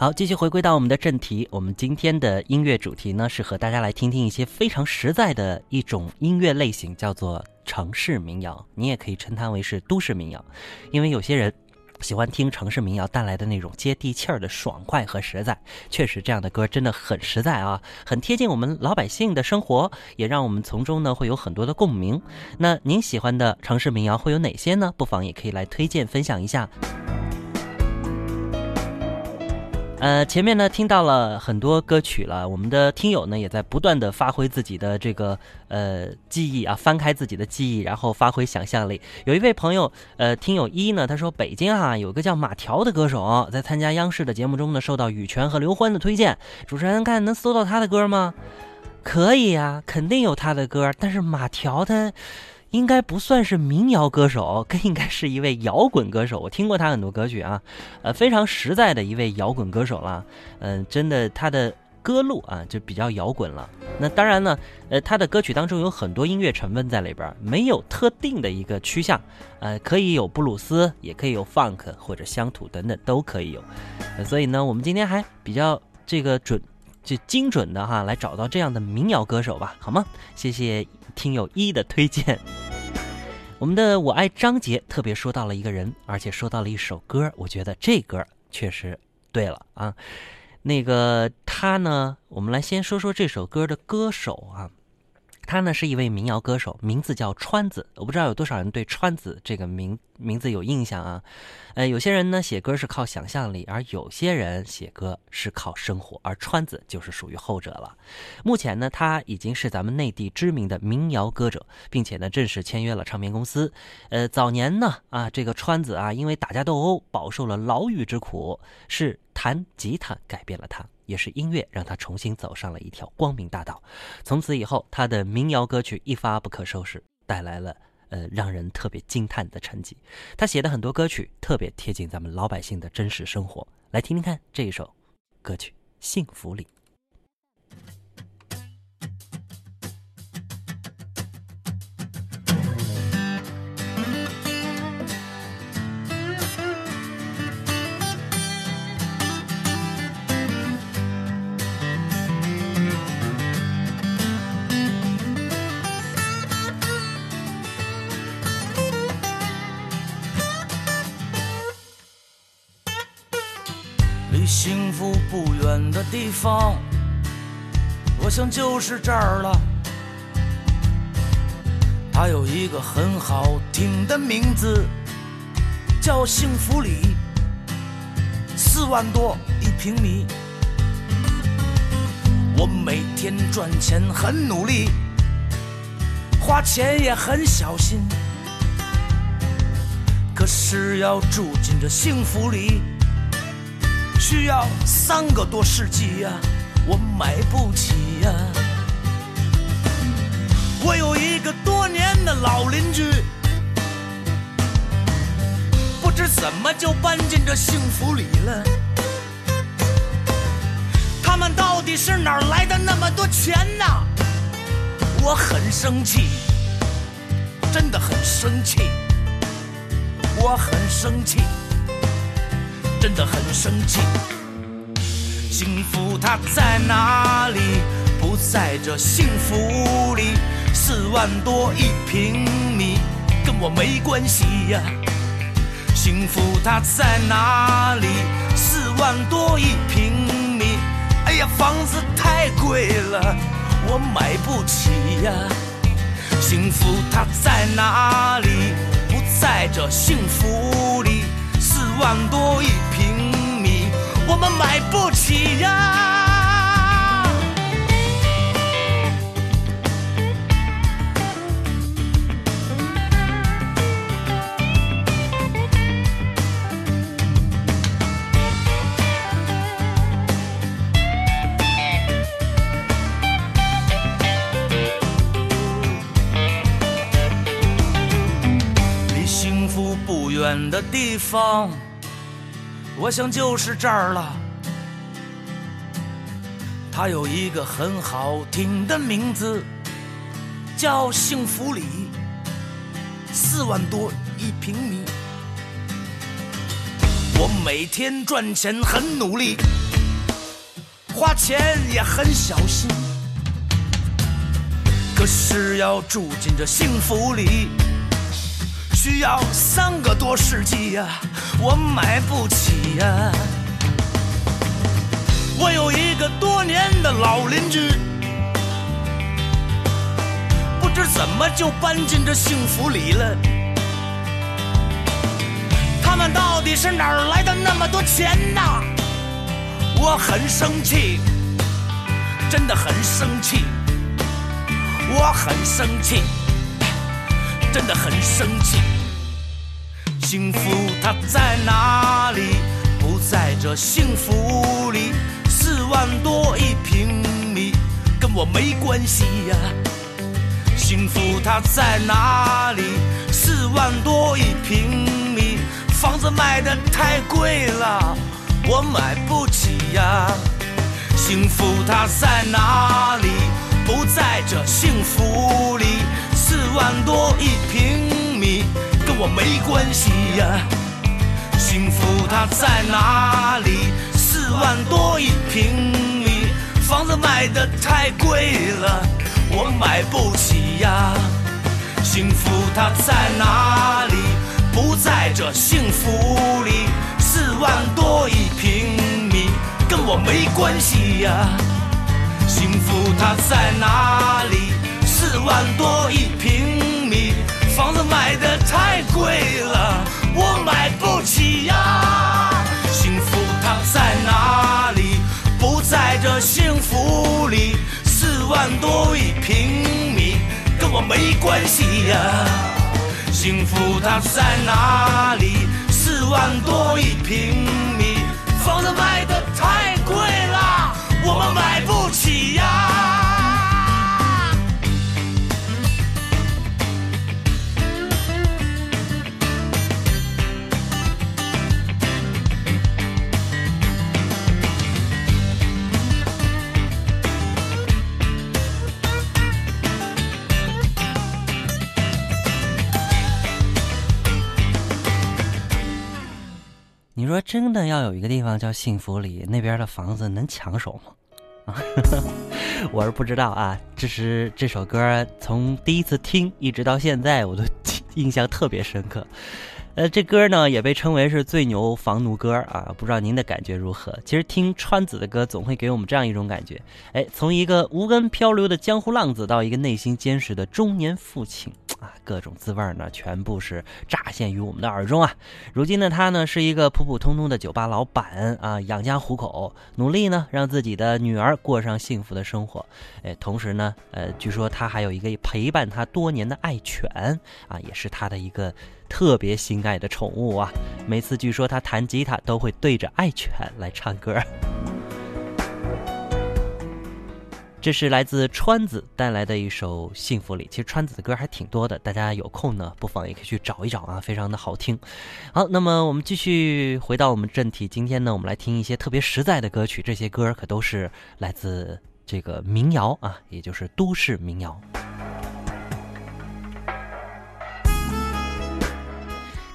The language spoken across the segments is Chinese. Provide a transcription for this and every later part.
好，继续回归到我们的正题。我们今天的音乐主题呢，是和大家来听听一些非常实在的一种音乐类型，叫做城市民谣。你也可以称它为是都市民谣，因为有些人喜欢听城市民谣带来的那种接地气儿的爽快和实在。确实，这样的歌真的很实在啊，很贴近我们老百姓的生活，也让我们从中呢会有很多的共鸣。那您喜欢的城市民谣会有哪些呢？不妨也可以来推荐分享一下。呃，前面呢听到了很多歌曲了，我们的听友呢也在不断的发挥自己的这个呃记忆啊，翻开自己的记忆，然后发挥想象力。有一位朋友，呃，听友一呢，他说北京啊有个叫马条的歌手，在参加央视的节目中呢，受到羽泉和刘欢的推荐。主持人看能搜到他的歌吗？可以呀，肯定有他的歌，但是马条他。应该不算是民谣歌手，更应该是一位摇滚歌手。我听过他很多歌曲啊，呃，非常实在的一位摇滚歌手了。嗯，真的，他的歌路啊就比较摇滚了。那当然呢，呃，他的歌曲当中有很多音乐成分在里边，没有特定的一个趋向。呃，可以有布鲁斯，也可以有 funk 或者乡土等等都可以有。所以呢，我们今天还比较这个准。就精准的哈，来找到这样的民谣歌手吧，好吗？谢谢听友一的推荐。我们的我爱张杰特别说到了一个人，而且说到了一首歌，我觉得这歌确实对了啊。那个他呢，我们来先说说这首歌的歌手啊。他呢是一位民谣歌手，名字叫川子。我不知道有多少人对川子这个名名字有印象啊？呃，有些人呢写歌是靠想象力，而有些人写歌是靠生活，而川子就是属于后者了。目前呢，他已经是咱们内地知名的民谣歌者，并且呢正式签约了唱片公司。呃，早年呢啊，这个川子啊，因为打架斗殴，饱受了牢狱之苦，是弹吉他改变了他。也是音乐让他重新走上了一条光明大道，从此以后，他的民谣歌曲一发不可收拾，带来了呃让人特别惊叹的成绩。他写的很多歌曲特别贴近咱们老百姓的真实生活，来听听看这一首歌曲《幸福里》。离幸福不远的地方，我想就是这儿了。它有一个很好听的名字，叫幸福里，四万多一平米。我每天赚钱很努力，花钱也很小心，可是要住进这幸福里。需要三个多世纪呀，我买不起呀。我有一个多年的老邻居，不知怎么就搬进这幸福里了。他们到底是哪儿来的那么多钱呢？我很生气，真的很生气，我很生气。真的很生气，幸福它在哪里？不在这幸福里，四万多一平米，跟我没关系呀。幸福它在哪里？四万多一平米，哎呀，房子太贵了，我买不起呀。幸福它在哪里？不在这幸福里。四万多一平，我们买不起呀。离幸福不远的地方。我想就是这儿了，它有一个很好听的名字，叫幸福里，四万多一平米。我每天赚钱很努力，花钱也很小心。可是要住进这幸福里，需要三个多世纪呀，我买不起呀。我有一个多年的老邻居，不知怎么就搬进这幸福里了。他们到底是哪儿来的那么多钱呐？我很生气，真的很生气。我很生气，真的很生气。幸福它在哪里？不在这幸福里。四万多一平米，跟我没关系呀。幸福它在哪里？四万多一平米，房子卖的太贵了，我买不起呀。幸福它在哪里？不在这幸福里，四万多一平米，跟我没关系呀。幸福它在哪里？四万多一平米，房子卖的太贵了，我买不起呀。幸福它在哪里？不在这幸福里，四万多一平米，跟我没关系呀。幸福它在哪里？四万多一平米，房子卖的太贵了，我买不起呀。幸福它在哪里？不在这幸福里，四万多一平米，跟我没关系呀。幸福它在哪里？四万多一平米，房子卖的太贵了。我们买不真的要有一个地方叫幸福里，那边的房子能抢手吗？啊，我是不知道啊。这是这首歌从第一次听一直到现在，我都 印象特别深刻。呃，这歌呢也被称为是最牛房奴歌啊，不知道您的感觉如何？其实听川子的歌总会给我们这样一种感觉，哎，从一个无根漂流的江湖浪子到一个内心坚实的中年父亲啊，各种滋味呢全部是乍现于我们的耳中啊。如今呢，他呢是一个普普通通的酒吧老板啊，养家糊口，努力呢让自己的女儿过上幸福的生活。哎，同时呢，呃，据说他还有一个陪伴他多年的爱犬啊，也是他的一个。特别心爱的宠物啊！每次据说他弹吉他都会对着爱犬来唱歌。这是来自川子带来的一首《幸福里》。其实川子的歌还挺多的，大家有空呢，不妨也可以去找一找啊，非常的好听。好，那么我们继续回到我们正题，今天呢，我们来听一些特别实在的歌曲，这些歌可都是来自这个民谣啊，也就是都市民谣。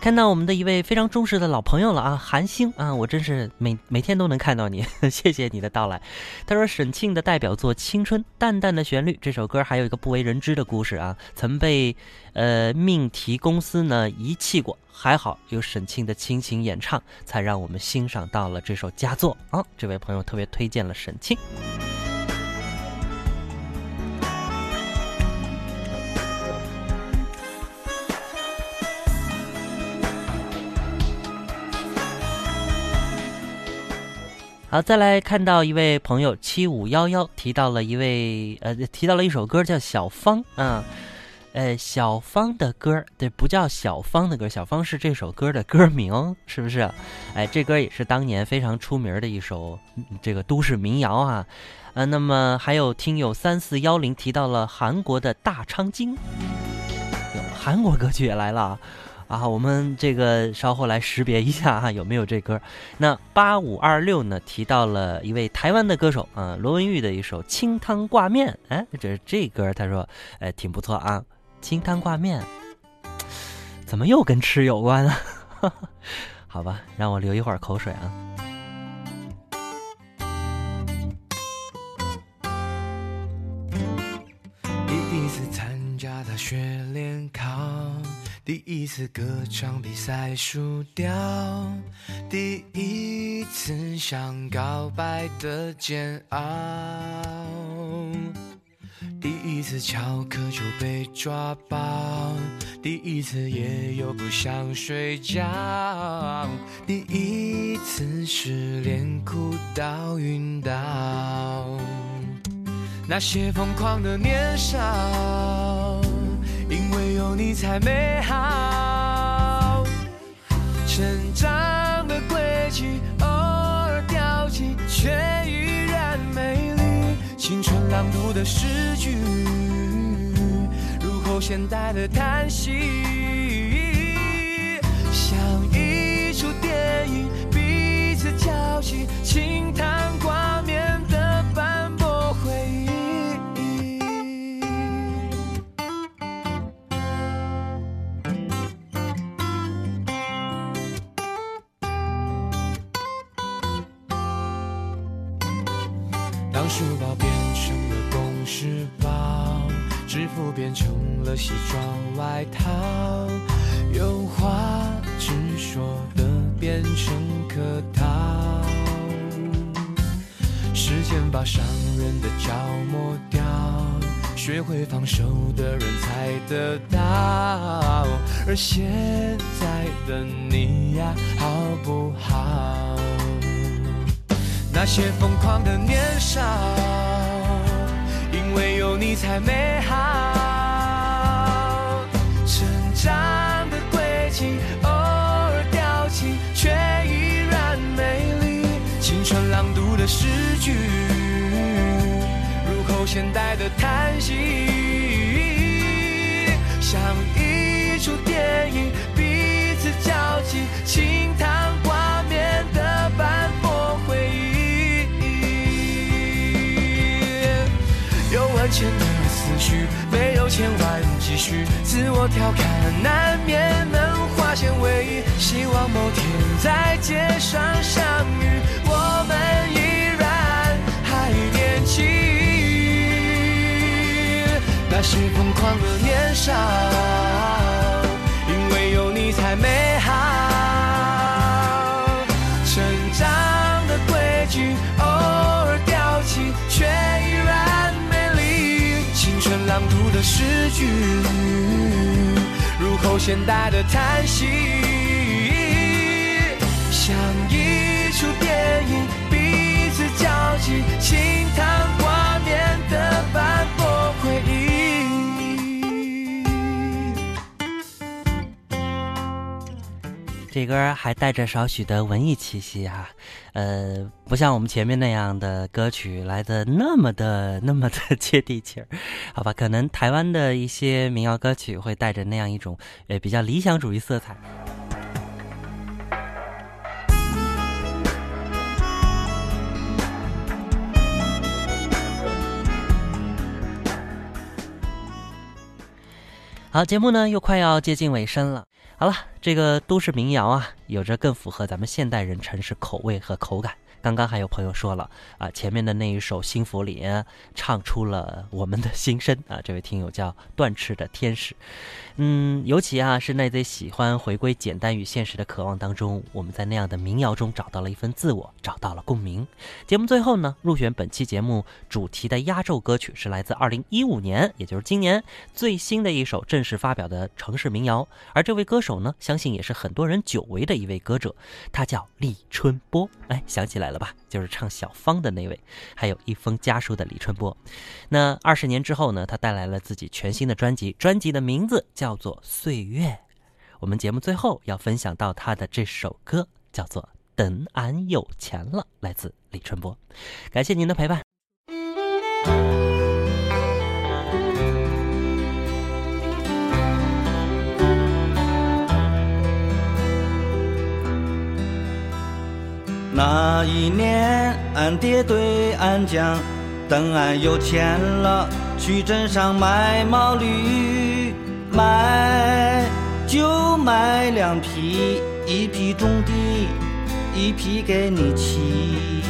看到我们的一位非常忠实的老朋友了啊，韩星啊，我真是每每天都能看到你，谢谢你的到来。他说沈庆的代表作《青春》，淡淡的旋律，这首歌还有一个不为人知的故事啊，曾被呃命题公司呢遗弃过，还好有沈庆的倾情演唱，才让我们欣赏到了这首佳作啊。这位朋友特别推荐了沈庆。好，再来看到一位朋友七五幺幺提到了一位呃，提到了一首歌叫小芳啊，呃，小芳的歌对，不叫小芳的歌，小芳是这首歌的歌名，是不是？哎，这歌也是当年非常出名的一首这个都市民谣啊，呃，那么还有听友三四幺零提到了韩国的大昌京，韩国歌曲也来了。啊，我们这个稍后来识别一下啊，有没有这歌？那八五二六呢提到了一位台湾的歌手啊，罗文玉的一首《清汤挂面》。哎，这这歌他说，哎，挺不错啊，《清汤挂面》怎么又跟吃有关啊？好吧，让我流一会儿口水啊。第一次歌唱比赛输掉，第一次想告白的煎熬，第一次翘课就被抓包，第一次夜又不想睡觉，第一次失恋哭到晕倒，那些疯狂的年少。才美好，成长的轨迹偶尔掉进，却依然美丽。青春朗读的诗句，入口现代的叹息，像一出电影，彼此交集，轻叹挂西装外套，有话直说的变成客套。时间把伤人的角磨掉，学会放手的人才得到。而现在的你呀，好不好？那些疯狂的年少，因为有你才美好。偶尔掉进，却依然美丽。青春朗读的诗句，入口现代的叹息，像一出电影，彼此交集，轻叹挂面的斑驳回忆。有万千的思绪，没有千万继续，自我调侃难免能化险为夷。希望某天在街上相遇，我们依然还年轻。那些疯狂的年少，的诗句，入口现代的叹息，像一出电影，彼此交集，轻叹这歌还带着少许的文艺气息啊，呃，不像我们前面那样的歌曲来的那么的那么的 接地气儿，好吧？可能台湾的一些民谣歌曲会带着那样一种呃比较理想主义色彩。好，节目呢又快要接近尾声了。好了，这个都市民谣啊，有着更符合咱们现代人城市口味和口感。刚刚还有朋友说了啊，前面的那一首《幸福里》唱出了我们的心声啊。这位听友叫断翅的天使，嗯，尤其啊是那在喜欢回归简单与现实的渴望当中，我们在那样的民谣中找到了一份自我，找到了共鸣。节目最后呢，入选本期节目主题的压轴歌曲是来自2015年，也就是今年最新的一首正式发表的城市民谣。而这位歌手呢，相信也是很多人久违的一位歌者，他叫李春波。哎，想起来了吧？就是唱小芳的那位，还有一封家书的李春波。那二十年之后呢，他带来了自己全新的专辑，专辑的名字叫做《岁月》。我们节目最后要分享到他的这首歌，叫做《等俺有钱了》，来自李春波。感谢您的陪伴。那一年，俺爹对俺讲，等俺有钱了，去镇上买毛驴，买就买两匹，一匹种地，一匹给你骑。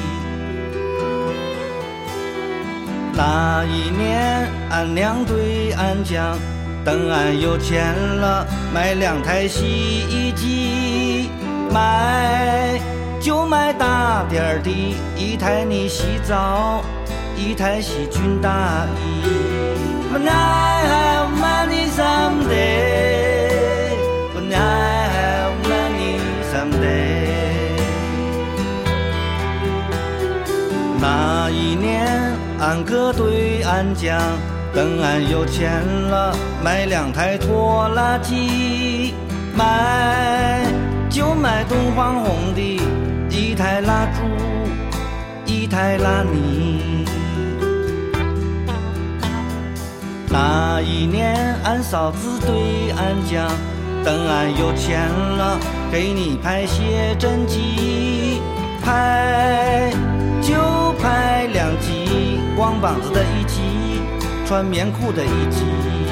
那一年，俺娘对俺讲，等俺有钱了，买两台洗衣机，买就买大点儿的，一台你洗澡，一台洗军大衣。When I have money someday, when I have money someday。那一年，俺哥对俺讲，等俺有钱了，买两台拖拉机，买就买东方红的，一台拉猪，一台拉泥。那一年，俺嫂子对俺讲，等俺有钱了，给你拍写真集，拍就拍两集，光膀子的一集，穿棉裤的一集。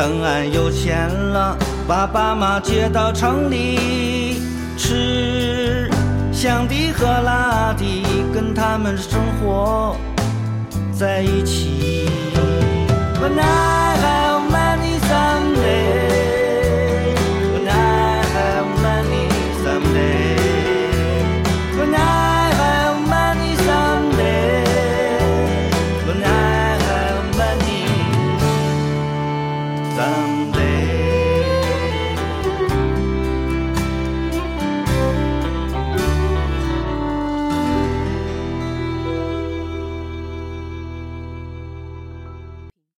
等俺有钱了，把爸妈接到城里，吃香的喝辣的，跟他们生活在一起。